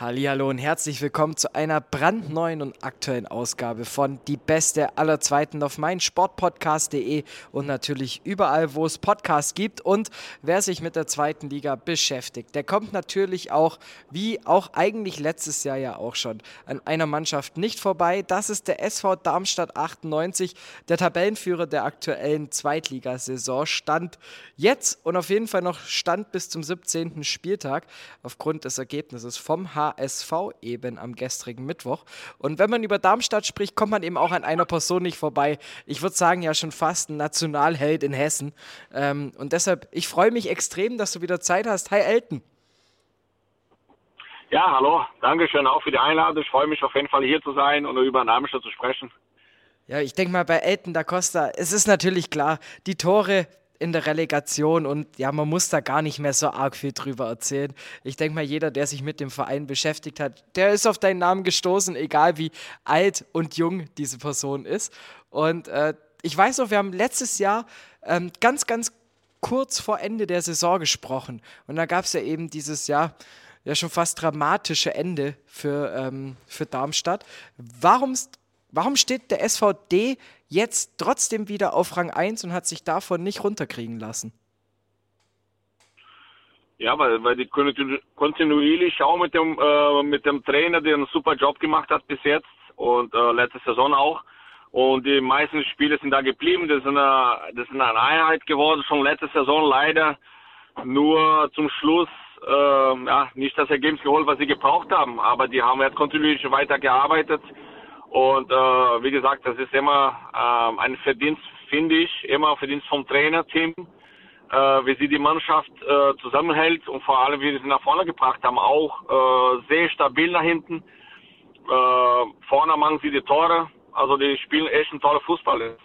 Hallo und herzlich willkommen zu einer brandneuen und aktuellen Ausgabe von Die Beste aller Zweiten auf meinsportpodcast.de und natürlich überall, wo es Podcasts gibt. Und wer sich mit der zweiten Liga beschäftigt, der kommt natürlich auch, wie auch eigentlich letztes Jahr ja auch schon, an einer Mannschaft nicht vorbei. Das ist der SV Darmstadt 98, der Tabellenführer der aktuellen Zweitligasaison. Stand jetzt und auf jeden Fall noch Stand bis zum 17. Spieltag aufgrund des Ergebnisses vom H HSV eben am gestrigen Mittwoch. Und wenn man über Darmstadt spricht, kommt man eben auch an einer Person nicht vorbei. Ich würde sagen, ja schon fast ein Nationalheld in Hessen. Ähm, und deshalb, ich freue mich extrem, dass du wieder Zeit hast. Hi Elton. Ja, hallo. Dankeschön auch für die Einladung. Ich freue mich auf jeden Fall hier zu sein und über Darmstadt zu sprechen. Ja, ich denke mal bei Elton da Costa, es ist natürlich klar, die Tore, in der Relegation und ja, man muss da gar nicht mehr so arg viel drüber erzählen. Ich denke mal, jeder, der sich mit dem Verein beschäftigt hat, der ist auf deinen Namen gestoßen, egal wie alt und jung diese Person ist. Und äh, ich weiß noch, wir haben letztes Jahr ähm, ganz, ganz kurz vor Ende der Saison gesprochen und da gab es ja eben dieses Jahr ja schon fast dramatische Ende für, ähm, für Darmstadt. Warum, warum steht der SVD jetzt trotzdem wieder auf Rang 1 und hat sich davon nicht runterkriegen lassen? Ja, weil, weil die kontinuierlich auch mit dem, äh, mit dem Trainer, der einen super Job gemacht hat bis jetzt und äh, letzte Saison auch. Und die meisten Spiele sind da geblieben. Das ist eine, das ist eine Einheit geworden, schon letzte Saison leider nur zum Schluss äh, ja, nicht das Ergebnis geholt, was sie gebraucht haben. Aber die haben jetzt kontinuierlich weitergearbeitet. Und äh, wie gesagt, das ist immer äh, ein Verdienst, finde ich, immer ein Verdienst vom Trainerteam, äh, wie sie die Mannschaft äh, zusammenhält und vor allem, wie sie nach vorne gebracht haben, auch äh, sehr stabil nach hinten. Äh, vorne machen sie die Tore, also die spielen echt ein toller Fußball.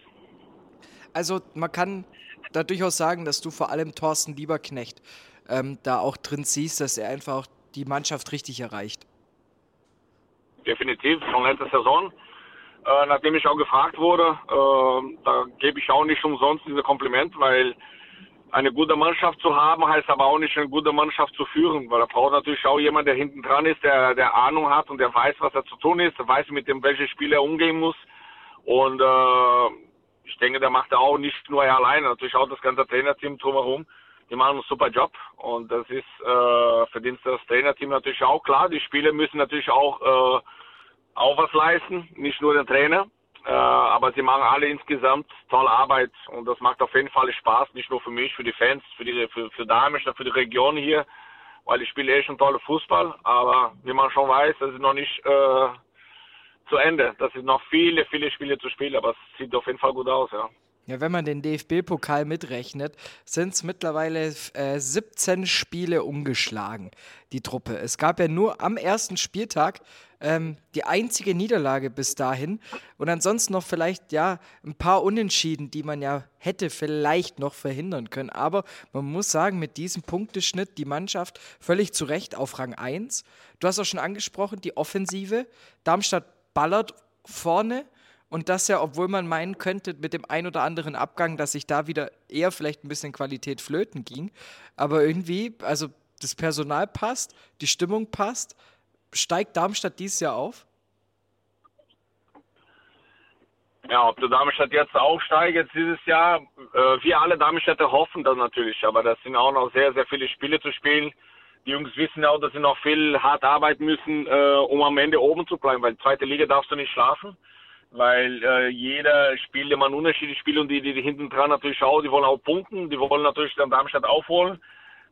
Also man kann da durchaus sagen, dass du vor allem Thorsten Lieberknecht ähm, da auch drin siehst, dass er einfach die Mannschaft richtig erreicht definitiv, schon letzte Saison. Äh, nachdem ich auch gefragt wurde, äh, da gebe ich auch nicht umsonst diese Kompliment, weil eine gute Mannschaft zu haben, heißt aber auch nicht eine gute Mannschaft zu führen, weil er braucht natürlich auch jemand, der hinten dran ist, der, der Ahnung hat und der weiß, was er zu tun ist, der weiß, mit dem welche Spieler er umgehen muss. Und äh, ich denke, der macht er auch nicht nur er alleine, natürlich auch das ganze Trainerteam drumherum die machen einen super Job und das ist äh, Verdienst des Trainerteam natürlich auch klar. Die Spieler müssen natürlich auch, äh, auch was leisten, nicht nur der Trainer. Äh, aber sie machen alle insgesamt tolle Arbeit und das macht auf jeden Fall Spaß, nicht nur für mich, für die Fans, für die für, für Damisch, für die Region hier, weil ich spiele echt einen tollen Fußball, aber wie man schon weiß, das ist noch nicht äh, zu Ende. Das sind noch viele, viele Spiele zu spielen, aber es sieht auf jeden Fall gut aus, ja. Ja, wenn man den DFB-Pokal mitrechnet, sind es mittlerweile äh, 17 Spiele umgeschlagen, die Truppe. Es gab ja nur am ersten Spieltag ähm, die einzige Niederlage bis dahin und ansonsten noch vielleicht ja ein paar Unentschieden, die man ja hätte vielleicht noch verhindern können. Aber man muss sagen, mit diesem Punkteschnitt die Mannschaft völlig zu Recht auf Rang 1. Du hast auch schon angesprochen, die Offensive. Darmstadt ballert vorne und das ja, obwohl man meinen könnte, mit dem ein oder anderen Abgang, dass sich da wieder eher vielleicht ein bisschen Qualität flöten ging. Aber irgendwie, also das Personal passt, die Stimmung passt. Steigt Darmstadt dieses Jahr auf? Ja, ob der Darmstadt jetzt aufsteigt jetzt dieses Jahr, äh, wir alle Darmstädter hoffen das natürlich, aber das sind auch noch sehr, sehr viele Spiele zu spielen. Die Jungs wissen auch, dass sie noch viel hart arbeiten müssen, äh, um am Ende oben zu bleiben, weil zweite Liga darfst du nicht schlafen weil äh, jeder spielt immer ein unterschiedliches Spiel und die, die, die hinten dran natürlich auch, die wollen auch punkten, die wollen natürlich den Darmstadt aufholen.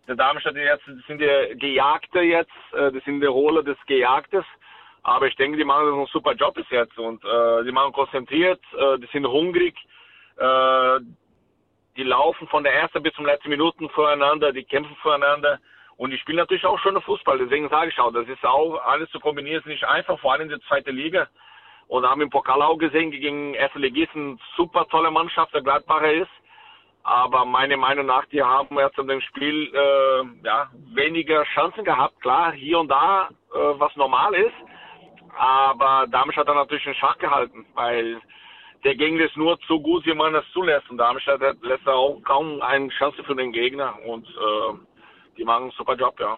Der Darmstadt jetzt das sind die Gejagte jetzt, äh, das sind die Rolle des Gejagtes. Aber ich denke, die machen einen super Job bis jetzt und äh, die machen konzentriert, äh, die sind hungrig, äh, die laufen von der ersten bis zum letzten Minuten voreinander, die kämpfen voreinander und die spielen natürlich auch schöne Fußball. Deswegen sage ich auch, das ist auch alles zu kombinieren, ist nicht einfach, vor allem in der zweiten Liga und haben im Pokal auch gesehen, gegen erste Ligisten super tolle Mannschaft, der Gladbacher ist. Aber meiner Meinung nach, die haben jetzt in dem Spiel äh, ja, weniger Chancen gehabt. Klar, hier und da, äh, was normal ist. Aber Darmstadt hat natürlich den Schach gehalten, weil der Gegner ist nur so gut, wie man es zulässt. Und Darmstadt lässt auch kaum eine Chance für den Gegner. Und äh, die machen einen super Job, ja.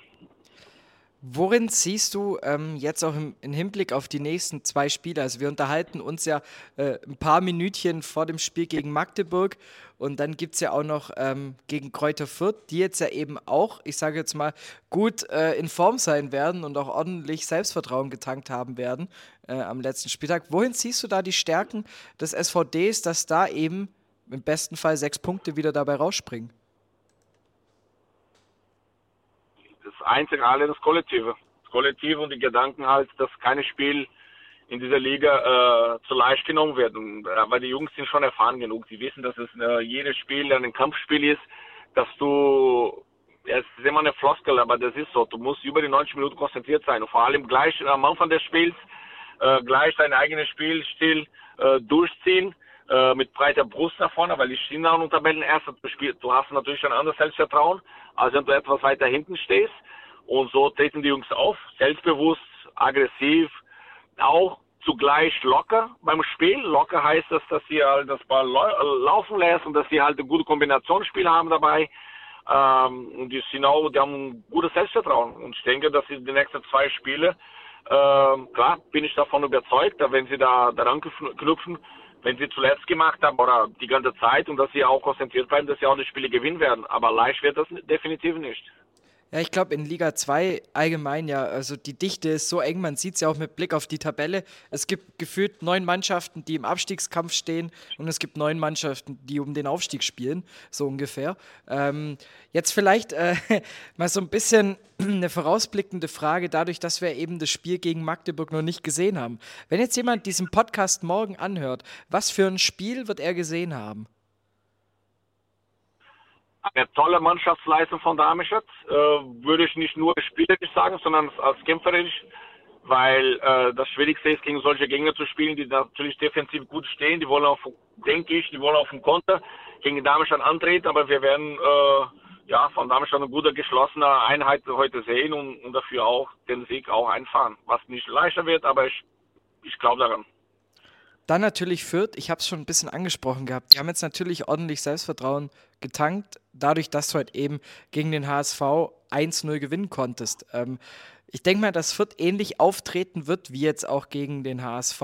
Worin siehst du ähm, jetzt auch im, im, Hinblick auf die nächsten zwei Spiele? Also wir unterhalten uns ja äh, ein paar Minütchen vor dem Spiel gegen Magdeburg und dann gibt es ja auch noch ähm, gegen Kräuter Fürth, die jetzt ja eben auch, ich sage jetzt mal, gut äh, in Form sein werden und auch ordentlich Selbstvertrauen getankt haben werden äh, am letzten Spieltag. Wohin siehst du da die Stärken des SVDs, dass da eben im besten Fall sechs Punkte wieder dabei rausspringen? Einzig alle das Kollektive. Das Kollektive und die Gedanken halt, dass kein Spiel in dieser Liga äh, zu leicht genommen wird. Und, äh, weil die Jungs sind schon erfahren genug. Die wissen, dass es äh, jedes Spiel ein Kampfspiel ist, dass du, es ist immer eine Floskel, aber das ist so. Du musst über die 90 Minuten konzentriert sein und vor allem gleich am Anfang des Spiels äh, gleich dein eigenes Spielstil äh, durchziehen äh, mit breiter Brust nach vorne, weil die stehen auch unter Tabellenerster. Du hast natürlich ein anderes Selbstvertrauen, als wenn du etwas weiter hinten stehst. Und so treten die Jungs auf, selbstbewusst, aggressiv, auch zugleich locker beim Spiel. Locker heißt das, dass sie halt das Ball laufen lässt und dass sie halt ein gutes Kombinationsspiel haben dabei. Ähm, und die sind auch, die haben ein gutes Selbstvertrauen. Und ich denke, dass sie die nächsten zwei Spiele, ähm, klar, bin ich davon überzeugt, wenn sie da daran knüpfen, wenn sie zuletzt gemacht haben oder die ganze Zeit und dass sie auch konzentriert bleiben, dass sie auch die Spiele gewinnen werden. Aber leicht wird das definitiv nicht. Ja, ich glaube in Liga 2 allgemein ja, also die Dichte ist so eng, man sieht es ja auch mit Blick auf die Tabelle. Es gibt gefühlt neun Mannschaften, die im Abstiegskampf stehen und es gibt neun Mannschaften, die um den Aufstieg spielen, so ungefähr. Ähm, jetzt vielleicht äh, mal so ein bisschen eine vorausblickende Frage, dadurch, dass wir eben das Spiel gegen Magdeburg noch nicht gesehen haben. Wenn jetzt jemand diesen Podcast morgen anhört, was für ein Spiel wird er gesehen haben? Eine tolle Mannschaftsleistung von Darmstadt. Äh, würde ich nicht nur spielerisch sagen, sondern als kämpferisch, weil äh, das Schwierigste ist, gegen solche Gegner zu spielen, die natürlich defensiv gut stehen. Die wollen auf, denke ich, die wollen auf dem Konter gegen Darmstadt antreten, aber wir werden äh, ja von Darmstadt eine gute geschlossene Einheit heute sehen und, und dafür auch den Sieg auch einfahren. Was nicht leichter wird, aber ich, ich glaube daran. Dann natürlich Fürth, ich habe es schon ein bisschen angesprochen gehabt. Die haben jetzt natürlich ordentlich Selbstvertrauen getankt, dadurch, dass du halt eben gegen den HSV 1-0 gewinnen konntest. Ähm, ich denke mal, dass Fürth ähnlich auftreten wird wie jetzt auch gegen den HSV.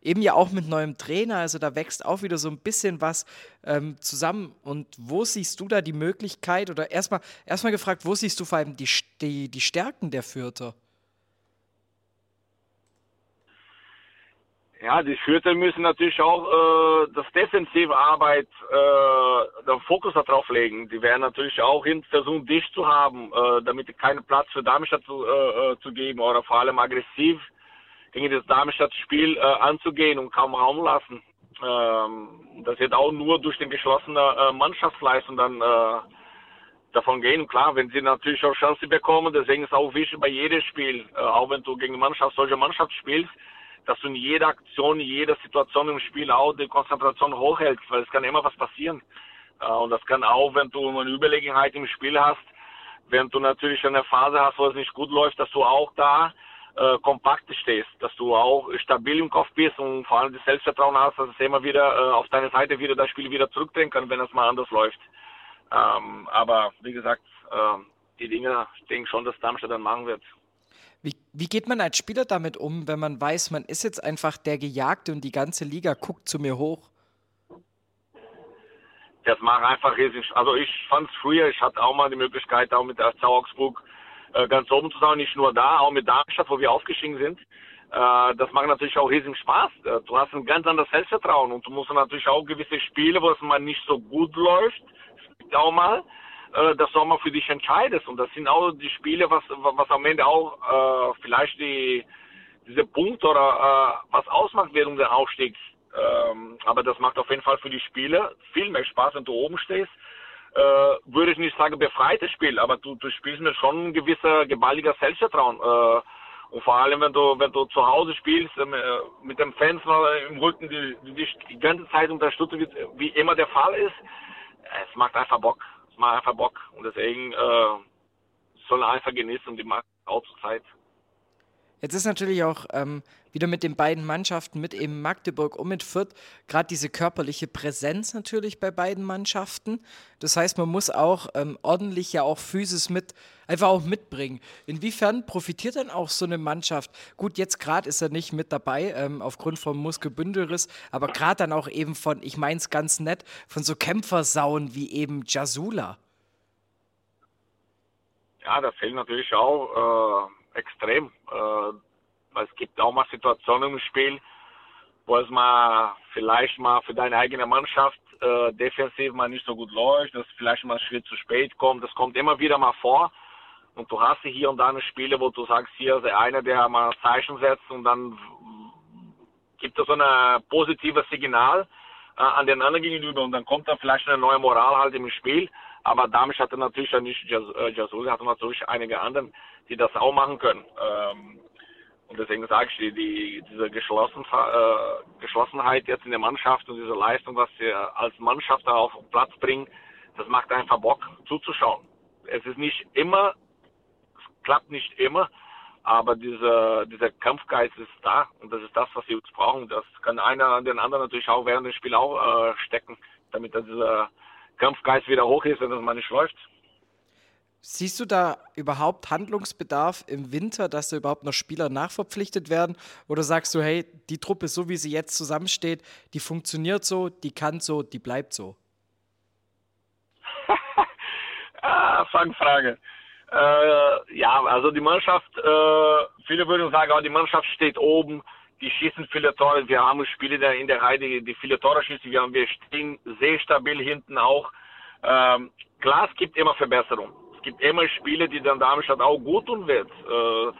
Eben ja auch mit neuem Trainer, also da wächst auch wieder so ein bisschen was ähm, zusammen. Und wo siehst du da die Möglichkeit oder erstmal erstmal gefragt, wo siehst du vor allem die, die, die Stärken der Fürther? Ja, die Schürter müssen natürlich auch äh, das defensive Arbeit, äh, den Fokus darauf legen. Die werden natürlich auch hin versuchen, dicht zu haben, äh, damit keinen Platz für Darmstadt zu, äh, äh, zu geben oder vor allem aggressiv gegen das Darmstadt-Spiel äh, anzugehen und kaum Raum lassen. Ähm, das wird auch nur durch den geschlossenen äh, Mannschaftsleistung dann äh, davon gehen. Klar, wenn sie natürlich auch Chance bekommen, deswegen ist auch wichtig bei jedem Spiel, äh, auch wenn du gegen Mannschaft, solche Mannschaft spielst, dass du in jeder Aktion, in jeder Situation im Spiel auch die Konzentration hochhältst, weil es kann immer was passieren. Äh, und das kann auch, wenn du eine Überlegenheit im Spiel hast, wenn du natürlich eine Phase hast, wo es nicht gut läuft, dass du auch da äh, kompakt stehst, dass du auch stabil im Kopf bist und vor allem das Selbstvertrauen hast, dass es immer wieder äh, auf deine Seite wieder das Spiel wieder zurückdrehen kann, wenn es mal anders läuft. Ähm, aber wie gesagt, äh, die Dinge, ich denke schon, dass Darmstadt dann machen wird. Wie, wie geht man als Spieler damit um, wenn man weiß, man ist jetzt einfach der Gejagte und die ganze Liga guckt zu mir hoch? Das macht einfach riesig. Also ich fand es früher, ich hatte auch mal die Möglichkeit, auch mit der Augsburg äh, ganz oben zu sein, nicht nur da, auch mit Darmstadt, wo wir aufgestiegen sind. Äh, das macht natürlich auch riesen Spaß. Äh, du hast ein ganz anderes Selbstvertrauen und du musst natürlich auch gewisse Spiele, wo es mal nicht so gut läuft, auch mal, äh, das Sommer für dich entscheidest. Und das sind auch die Spiele, was, was am Ende auch äh, vielleicht die, diese Punkt oder äh, was ausmacht während der Aufstieg. Ähm, aber das macht auf jeden Fall für die Spiele viel mehr Spaß, wenn du oben stehst. Äh, würde ich nicht sagen befreites Spiel, aber du, du spielst mit schon ein gewisser geballiger Selbstvertrauen. Äh, und vor allem, wenn du, wenn du zu Hause spielst, äh, mit dem Fans im Rücken, die, die dich die ganze Zeit unterstützen, wie, wie immer der Fall ist, es macht einfach Bock. Es macht einfach Bock. Und deswegen äh, soll er einfach genießen und die macht auch zur Zeit. Jetzt ist natürlich auch ähm, wieder mit den beiden Mannschaften, mit eben Magdeburg und mit Fürth, gerade diese körperliche Präsenz natürlich bei beiden Mannschaften. Das heißt, man muss auch ähm, ordentlich ja auch Physis mit, einfach auch mitbringen. Inwiefern profitiert dann auch so eine Mannschaft? Gut, jetzt gerade ist er nicht mit dabei, ähm, aufgrund vom Muskelbündelriss, aber gerade dann auch eben von, ich meine es ganz nett, von so Kämpfersauen wie eben Jasula. Ja, das fehlt natürlich auch äh, extrem. Äh, es gibt auch mal Situationen im Spiel, wo es mal vielleicht mal für deine eigene Mannschaft äh, defensiv mal nicht so gut läuft, dass vielleicht mal ein Schritt zu spät kommt. Das kommt immer wieder mal vor. Und du hast hier und da eine Spiele, wo du sagst, hier ist einer, der mal Zeichen setzt und dann gibt es so ein positives Signal äh, an den anderen gegenüber und dann kommt da vielleicht eine neue Moral halt im Spiel. Aber Damisch hatte natürlich nicht Jasul, hatte natürlich einige anderen, die das auch machen können. Ähm, und deswegen sage ich, die, die, diese Geschlossen, äh, Geschlossenheit jetzt in der Mannschaft und diese Leistung, was wir als Mannschaft da auf Platz bringen, das macht einfach Bock zuzuschauen. Es ist nicht immer, es klappt nicht immer, aber dieser, dieser Kampfgeist ist da und das ist das, was wir uns brauchen. Das kann einer an den anderen natürlich auch während des Spiels auch äh, stecken, damit er dieser Kampfgeist wieder hoch ist, wenn das mal nicht läuft. Siehst du da überhaupt Handlungsbedarf im Winter, dass da überhaupt noch Spieler nachverpflichtet werden? Oder sagst du, hey, die Truppe, so wie sie jetzt zusammensteht, die funktioniert so, die kann so, die bleibt so? ah, Fangfrage. Äh, ja, also die Mannschaft, äh, viele würden sagen, oh, die Mannschaft steht oben, die schießen viele Tore. Wir haben Spiele in der Reihe, die, die viele Tore schießen. Wir, haben, wir stehen sehr stabil hinten auch. Ähm, klar, es gibt immer Verbesserungen. Es gibt immer Spiele, die dann Darmstadt auch gut tun wird. Äh,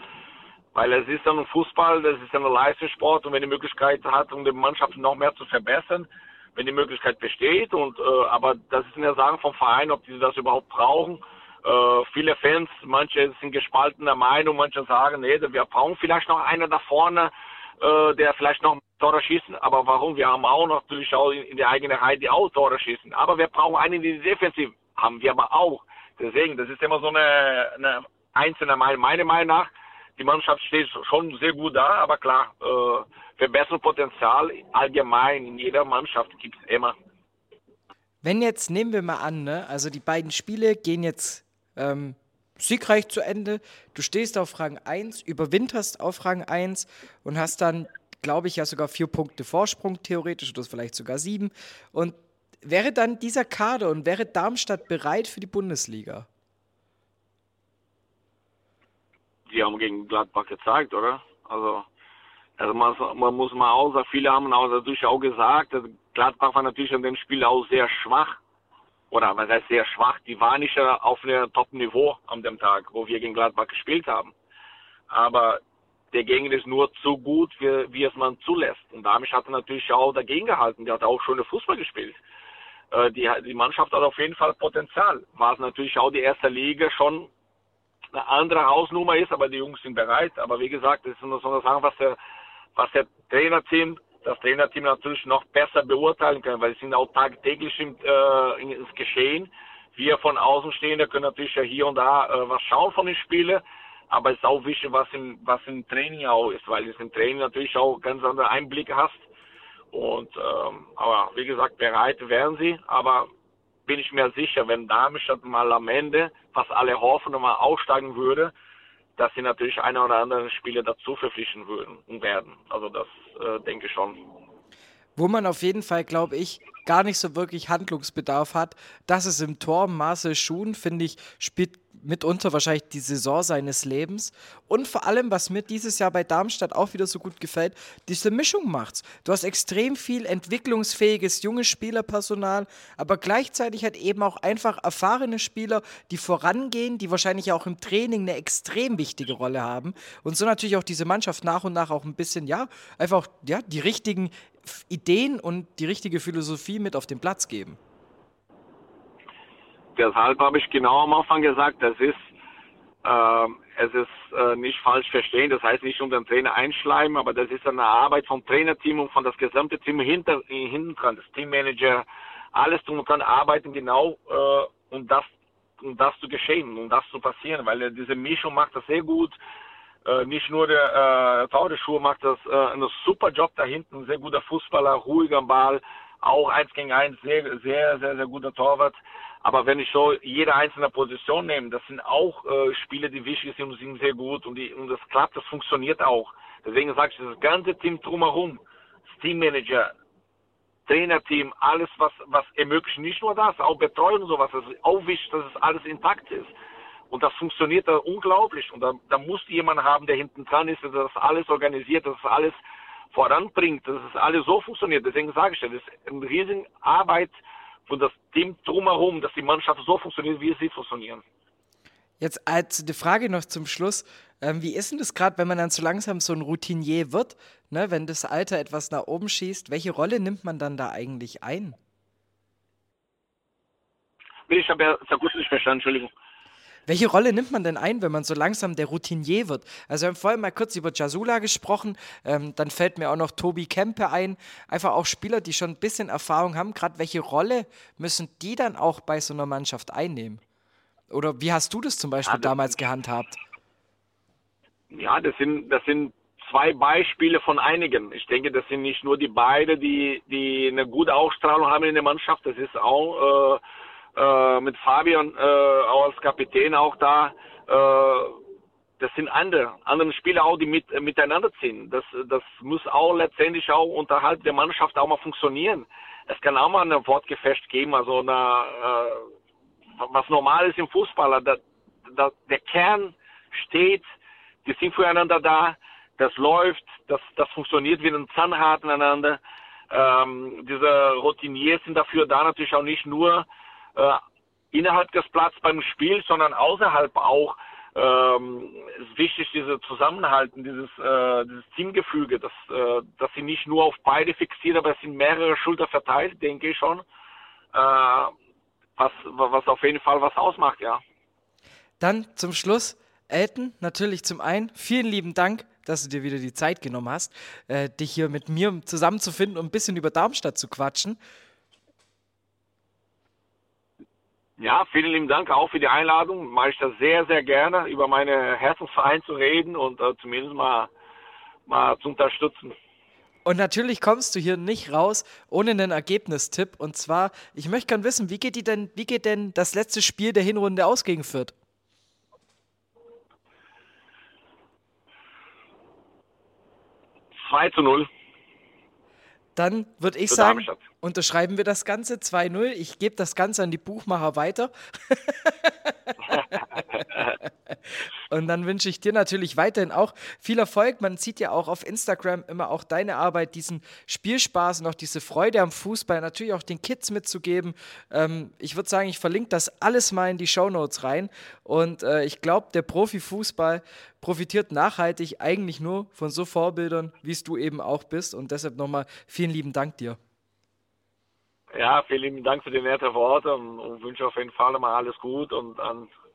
weil es ist dann Fußball, das ist ein Leistungssport und wenn die Möglichkeit hat, um die Mannschaft noch mehr zu verbessern, wenn die Möglichkeit besteht und äh, aber das ist eine Sache vom Verein, ob die das überhaupt brauchen. Äh, viele Fans, manche sind gespaltener Meinung, manche sagen, nee, wir brauchen vielleicht noch einer da vorne, äh, der vielleicht noch Tore schießen, aber warum? Wir haben auch natürlich auch in, in der eigenen Reihe die auch Tore schießen. Aber wir brauchen einen, die defensiv haben wir aber auch. Deswegen, das ist immer so eine, eine einzelne Meinung. Meiner Meinung nach, die Mannschaft steht schon sehr gut da, aber klar, äh, Verbesserungspotenzial allgemein in jeder Mannschaft gibt es immer. Wenn jetzt, nehmen wir mal an, ne, also die beiden Spiele gehen jetzt ähm, siegreich zu Ende. Du stehst auf Rang 1, überwinterst auf Rang 1 und hast dann, glaube ich, ja sogar vier Punkte Vorsprung, theoretisch, oder vielleicht sogar sieben. Und wäre dann dieser Kader und wäre Darmstadt bereit für die Bundesliga? Die haben gegen Gladbach gezeigt, oder? Also, also man, man muss mal sagen, viele haben auch natürlich auch gesagt, Gladbach war natürlich an dem Spiel auch sehr schwach oder was heißt sehr schwach, die war nicht auf einem Top-Niveau an dem Tag, wo wir gegen Gladbach gespielt haben. Aber der Gegner ist nur so gut, wie, wie es man zulässt. Und damit hat natürlich auch dagegen gehalten. Der hat auch schöne Fußball gespielt. Äh, die, die Mannschaft hat auf jeden Fall Potenzial. War es natürlich auch die erste Liga schon eine andere Hausnummer ist, aber die Jungs sind bereit. Aber wie gesagt, das ist nur so eine Sache, was der, was der Trainerteam das Trainerteam natürlich noch besser beurteilen können, weil sie sind auch tagtäglich im, äh, ins Geschehen. Wir von Außenstehenden können natürlich ja hier und da äh, was schauen von den Spielen, aber es ist auch wichtig, was im, was im Training auch ist, weil du im Training natürlich auch ganz andere Einblicke hast. Und ähm, aber wie gesagt, bereit wären sie, aber bin ich mir sicher, wenn Darmstadt mal am Ende, was alle hoffen, mal aufsteigen würde, dass sie natürlich eine oder andere Spieler dazu verpflichten würden und werden. Also das äh, denke ich schon. Wo man auf jeden Fall, glaube ich, gar nicht so wirklich Handlungsbedarf hat, dass es im Tor Marcel Schuhn, finde ich, spielt mitunter wahrscheinlich die Saison seines Lebens. Und vor allem, was mir dieses Jahr bei Darmstadt auch wieder so gut gefällt, diese Mischung macht's. Du hast extrem viel entwicklungsfähiges junges Spielerpersonal, aber gleichzeitig hat eben auch einfach erfahrene Spieler, die vorangehen, die wahrscheinlich auch im Training eine extrem wichtige Rolle haben. Und so natürlich auch diese Mannschaft nach und nach auch ein bisschen, ja, einfach ja, die richtigen Ideen und die richtige Philosophie mit auf den Platz geben deshalb habe ich genau am Anfang gesagt, das ist, äh, es ist äh, nicht falsch verstehen, das heißt nicht um den Trainer einschleimen, aber das ist eine Arbeit vom Trainerteam und von das gesamte Team hinter, hinten dran, das Teammanager, alles tun und dran arbeiten, genau äh, um das um das zu geschehen, um das zu passieren, weil äh, diese Mischung macht das sehr gut. Äh, nicht nur der äh, Taudeschuh macht das äh, einen super Job da hinten, sehr guter Fußballer, ruhiger Ball, auch eins gegen eins, sehr, sehr, sehr, sehr guter Torwart. Aber wenn ich so jede einzelne Position nehme, das sind auch äh, Spiele, die wichtig sind und sind sehr gut und, die, und das klappt, das funktioniert auch. Deswegen sage ich, das ganze Team drumherum, das Teammanager, Trainerteam, alles, was, was ermöglicht, nicht nur das, auch Betreuung und sowas, das ist auch wichtig, dass es alles intakt ist. Und das funktioniert da unglaublich. Und da, da muss jemand haben, der hinten dran ist, der das alles organisiert, dass das alles voranbringt, dass es alles so funktioniert. Deswegen sage ich, das ist eine riesige Arbeit von das Team drumherum, dass die Mannschaft so funktioniert, wie sie funktionieren. Jetzt als die Frage noch zum Schluss. Ähm, wie ist denn das gerade, wenn man dann so langsam so ein Routinier wird, ne, wenn das Alter etwas nach oben schießt? Welche Rolle nimmt man dann da eigentlich ein? Ich habe ja sehr gut nicht verstanden, Entschuldigung. Welche Rolle nimmt man denn ein, wenn man so langsam der Routinier wird? Also wir haben vorhin mal kurz über Jasula gesprochen, ähm, dann fällt mir auch noch Tobi Kempe ein. Einfach auch Spieler, die schon ein bisschen Erfahrung haben. Gerade welche Rolle müssen die dann auch bei so einer Mannschaft einnehmen? Oder wie hast du das zum Beispiel ja, das damals gehandhabt? Ja, das sind, das sind zwei Beispiele von einigen. Ich denke, das sind nicht nur die beiden, die, die eine gute Ausstrahlung haben in der Mannschaft. Das ist auch äh, äh, mit Fabian äh, als Kapitän auch da. Äh, das sind andere, andere Spieler auch, die mit, miteinander ziehen. Das, das muss auch letztendlich auch unterhalb der Mannschaft auch mal funktionieren. Es kann auch mal ein Wortgefecht geben, also eine, äh, was normal ist im Fußballer. Da, da, der Kern steht, die sind füreinander da, das läuft, das, das funktioniert wie ein Zahnrad ineinander. Ähm, diese Routiniers sind dafür da natürlich auch nicht nur äh, innerhalb des Platzes beim Spiel, sondern außerhalb auch. Ähm, ist wichtig, diese Zusammenhalten, dieses, äh, dieses Teamgefüge, dass, äh, dass sie nicht nur auf beide fixiert, aber es sind mehrere Schulter verteilt, denke ich schon. Äh, was, was auf jeden Fall was ausmacht, ja. Dann zum Schluss, Elton, natürlich zum einen, vielen lieben Dank, dass du dir wieder die Zeit genommen hast, äh, dich hier mit mir zusammenzufinden und ein bisschen über Darmstadt zu quatschen. Ja, vielen lieben Dank auch für die Einladung. Mache ich das sehr, sehr gerne, über meine Herzensverein zu reden und äh, zumindest mal, mal zu unterstützen. Und natürlich kommst du hier nicht raus ohne einen Ergebnistipp. Und zwar, ich möchte gerne wissen, wie geht, die denn, wie geht denn das letzte Spiel der Hinrunde aus gegen Fürth? 2 zu 0. Dann würde ich sagen, unterschreiben wir das Ganze 2-0. Ich gebe das Ganze an die Buchmacher weiter. Und dann wünsche ich dir natürlich weiterhin auch viel Erfolg. Man sieht ja auch auf Instagram immer auch deine Arbeit, diesen Spielspaß und auch diese Freude am Fußball, natürlich auch den Kids mitzugeben. Ähm, ich würde sagen, ich verlinke das alles mal in die Show Notes rein. Und äh, ich glaube, der Profifußball profitiert nachhaltig eigentlich nur von so Vorbildern, wie es du eben auch bist. Und deshalb nochmal vielen lieben Dank dir. Ja, vielen lieben Dank für die netten Worte und, und wünsche auf jeden Fall mal alles gut und dann